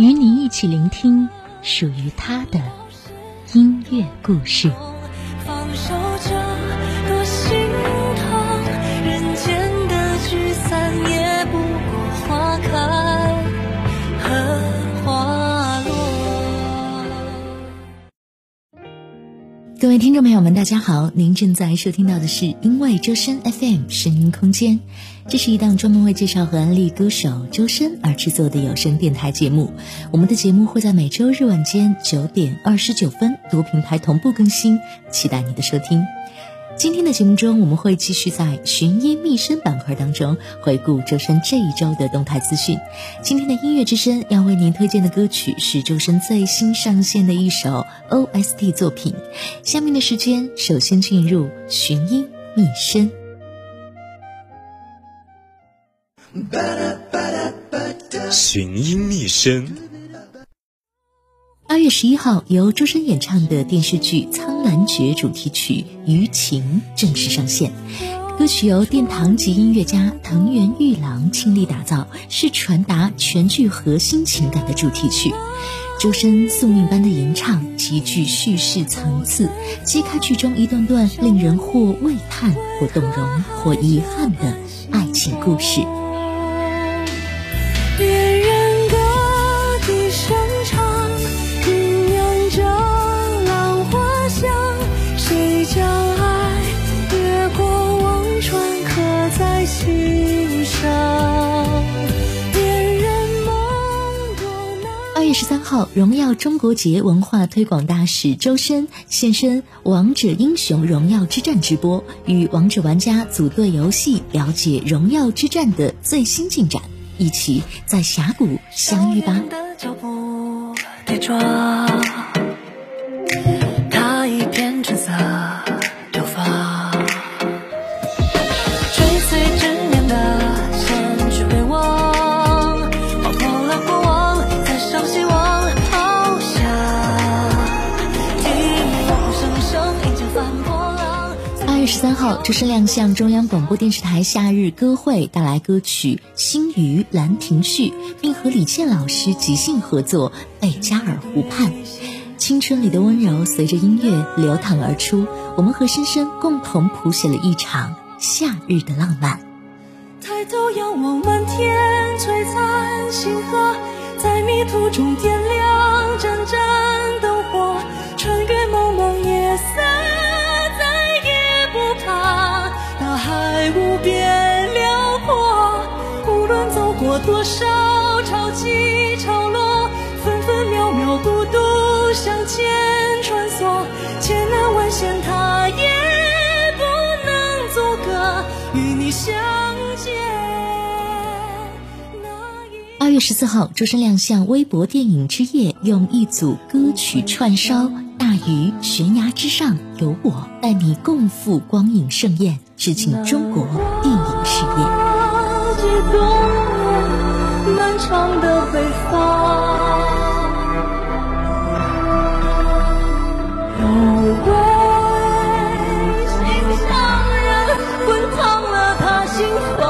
与你一起聆听属于他的音乐故事。各位听众朋友们，大家好！您正在收听到的是因为周深 FM 声音空间，这是一档专门为介绍和安利歌手周深而制作的有声电台节目。我们的节目会在每周日晚间九点二十九分多平台同步更新，期待你的收听。今天的节目中，我们会继续在寻音觅声板块当中回顾周深这一周的动态资讯。今天的音乐之声要为您推荐的歌曲是周深最新上线的一首 OST 作品。下面的时间，首先进入寻音觅声。寻音觅声。八月十一号，由周深演唱的电视剧《苍兰诀》主题曲《余情》正式上线。歌曲由殿堂级音乐家藤原玉郎倾力打造，是传达全剧核心情感的主题曲。周深宿命般的吟唱，极具叙事层次，揭开剧中一段段令人或喟叹、或动容、或遗憾的爱情故事。十三号，荣耀中国节文化推广大使周深现身《王者英雄荣耀之战》直播，与王者玩家组队游戏，了解荣耀之战的最新进展，一起在峡谷相遇吧。号，这是亮相中央广播电视台夏日歌会，带来歌曲《星鱼兰亭序》，并和李健老师即兴合作《贝加尔湖畔》。青春里的温柔随着音乐流淌而出，我们和深深共同谱写了一场夏日的浪漫。抬头仰望满天璀璨星河，在迷途中点亮盏盏灯火，穿多少潮起潮落，分分秒秒孤独向前穿梭，千难万险他也不能阻隔与你相见。二月十四号，周深亮相微博电影之夜，用一组歌曲串烧。大鱼悬崖之上有我，带你共赴光影盛宴，致敬中国电影事业。漫长的北方有位心上人滚烫了他心房。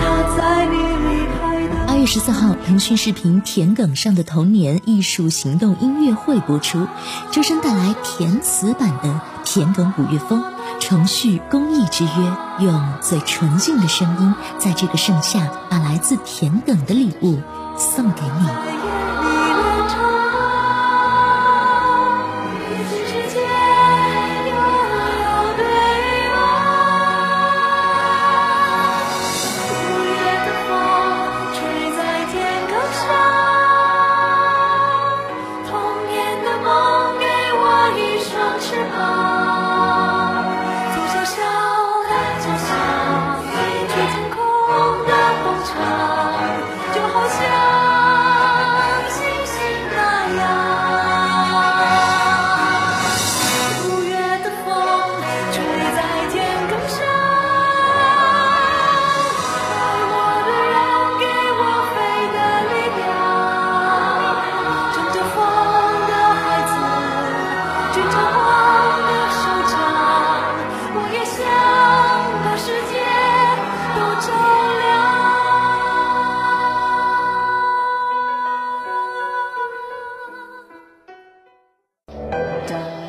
他在你离开的二月十四号腾讯视频田埂上的童年艺术行动音乐会播出周深带来填词版的田埂五月风。重续公益之约，用最纯净的声音，在这个盛夏，把来自田埂的礼物送给你。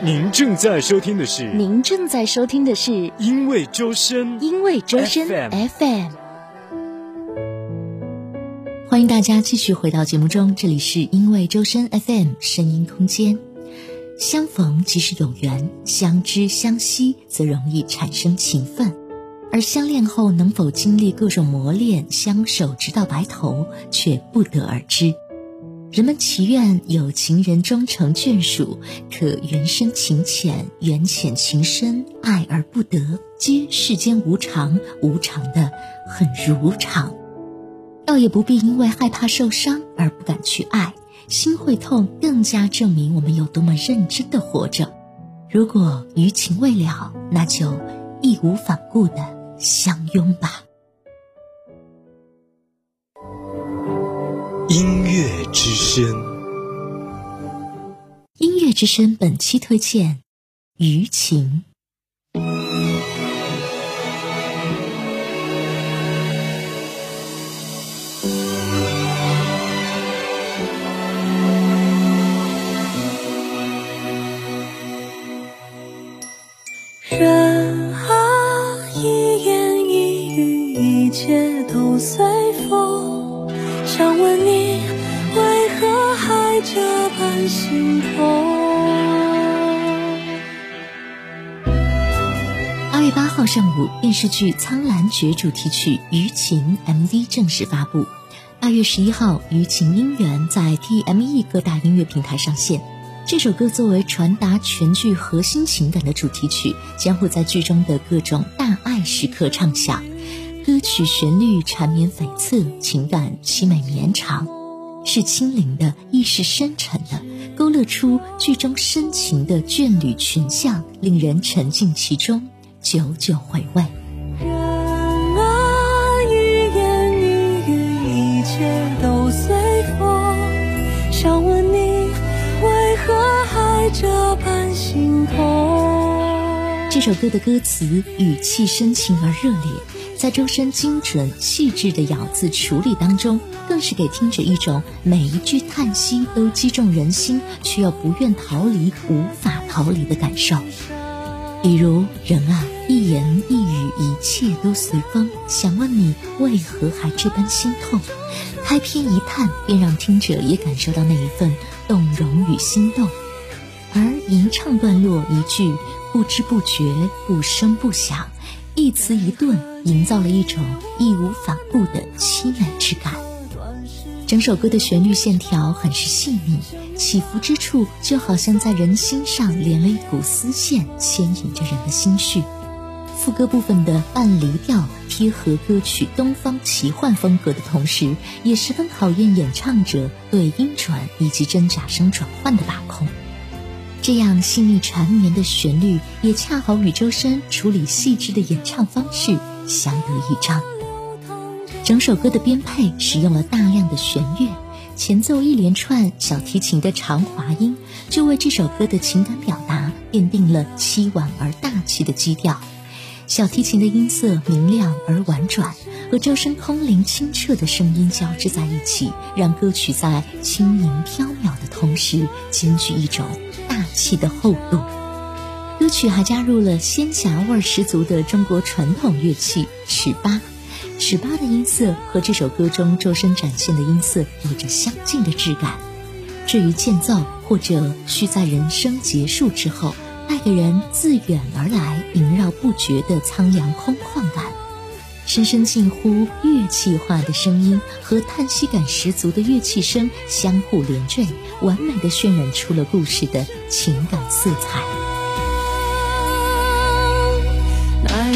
您正在收听的是，您正在收听的是因为周深，因为周深 FM。欢迎大家继续回到节目中，这里是因为周深 FM 声音空间。相逢即是有缘，相知相惜则容易产生情分，而相恋后能否经历各种磨练，相守直到白头，却不得而知。人们祈愿有情人终成眷属，可缘深情浅，缘浅情深，爱而不得，皆世间无常，无常的很如常。倒也不必因为害怕受伤而不敢去爱，心会痛，更加证明我们有多么认真的活着。如果余情未了，那就义无反顾的相拥吧。音乐之声。音乐之声本期推荐《余情》。人啊，一言一语，一切都随风。想问你，为何还这般心痛？八月八号上午，电视剧《苍兰诀》主题曲《余情》MV 正式发布。二月十一号，《余情姻缘》在 TME 各大音乐平台上线。这首歌作为传达全剧核心情感的主题曲，将会在剧中的各种大爱时刻唱响。歌曲旋律缠绵悱恻，情感凄美绵长，是轻灵的，亦是深沉的，勾勒出剧中深情的眷侣群像，令人沉浸其中，久久回味。人啊，一言一语，一切都随风。想问你，为何还这般心痛？这首歌的歌词语气深情而热烈，在周深精准细致的咬字处理当中，更是给听者一种每一句叹息都击中人心，却又不愿逃离、无法逃离的感受。比如人啊，一言一语，一切都随风。想问你为何还这般心痛？开篇一叹，便让听者也感受到那一份动容与心动。而吟唱段落一句不知不觉、不声不响，一词一顿，营造了一种义无反顾的凄美之感。整首歌的旋律线条很是细腻，起伏之处就好像在人心上连了一股丝线，牵引着人的心绪。副歌部分的半离调贴合歌曲东方奇幻风格的同时，也十分考验演唱者对音准以及真假声转换的把控。这样细腻缠绵的旋律，也恰好与周深处理细致的演唱方式相得益彰。整首歌的编配使用了大量的弦乐，前奏一连串小提琴的长滑音，就为这首歌的情感表达奠定了凄婉而大气的基调。小提琴的音色明亮而婉转，和周深空灵清澈的声音交织在一起，让歌曲在轻盈飘渺的同时，兼具一种大气的厚度。歌曲还加入了仙侠味十足的中国传统乐器尺八，尺八的音色和这首歌中周深展现的音色有着相近的质感。至于间奏，或者需在人生结束之后，带给人自远而来、萦绕不绝的苍凉空旷感。深深近乎乐器化的声音和叹息感十足的乐器声相互连缀，完美的渲染出了故事的情感色彩。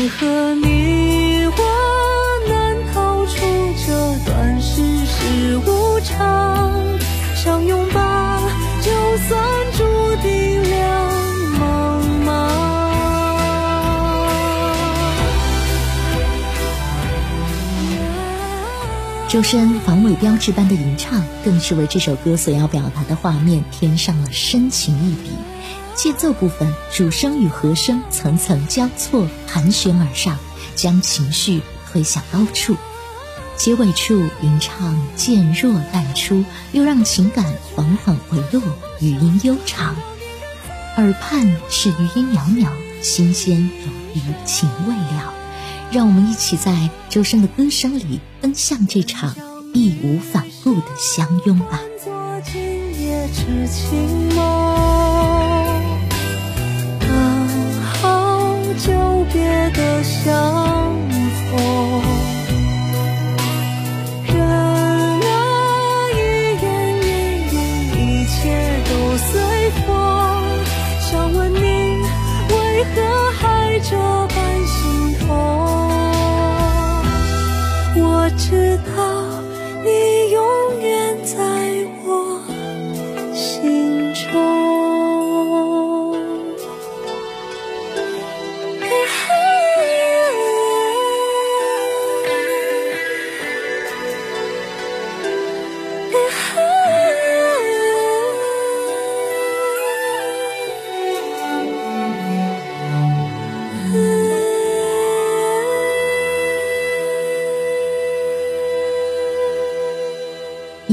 何你我难逃出这段世事无常，相拥吧，就算注定两茫茫。周深防伪标志般的吟唱，更是为这首歌所要表达的画面添上了深情一笔。间奏部分，主声与和声层层交错，盘旋而上，将情绪推向高处。结尾处吟唱渐弱淡出，又让情感缓缓回落，余音悠长。耳畔是余音袅袅，心间有余情未了。让我们一起在周深的歌声里奔向这场义无反顾的相拥吧。刚久别的相逢，人啊，一言一语，一切都随风。想问你，为何还这般心痛？我知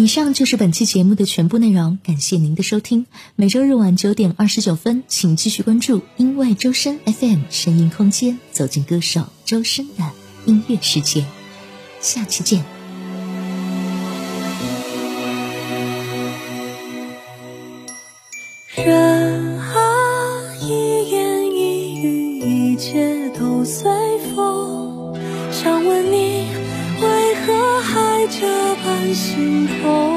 以上就是本期节目的全部内容，感谢您的收听。每周日晚九点二十九分，请继续关注因为周深 FM 声音空间，走进歌手周深的音乐世界。下期见。心痛？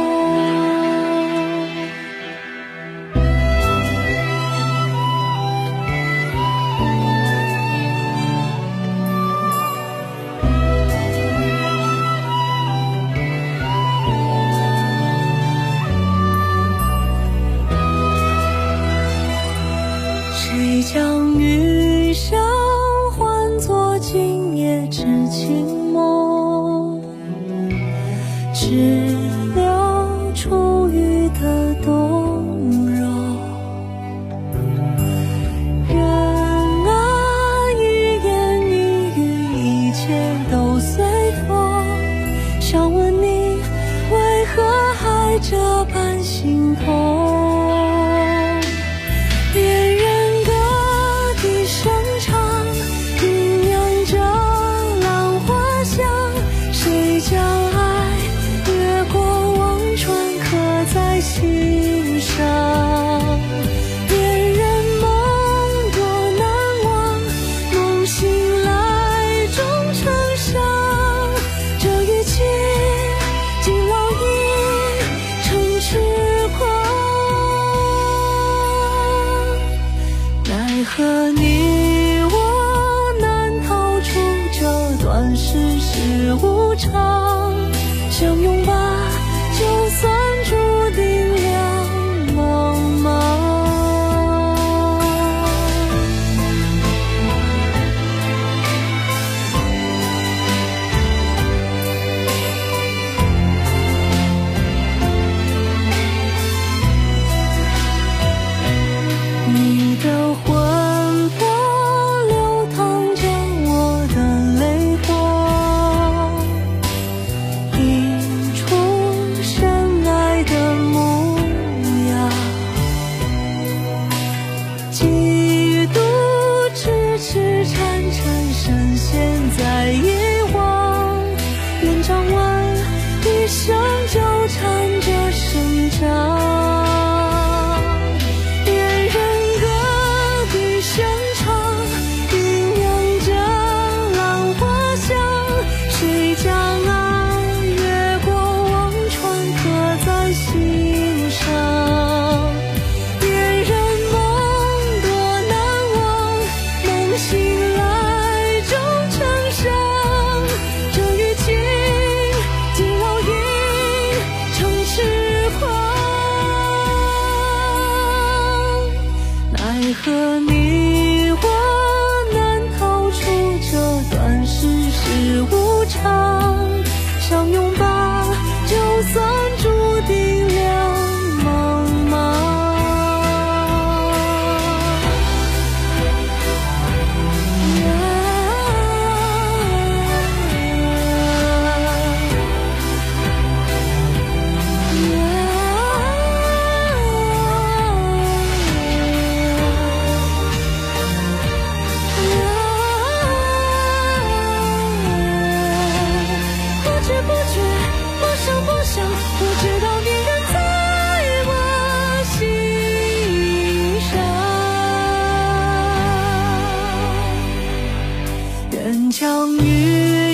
相拥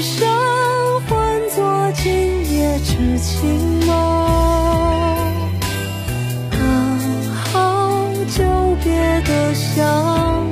生换作今夜痴情梦，好好久别的相。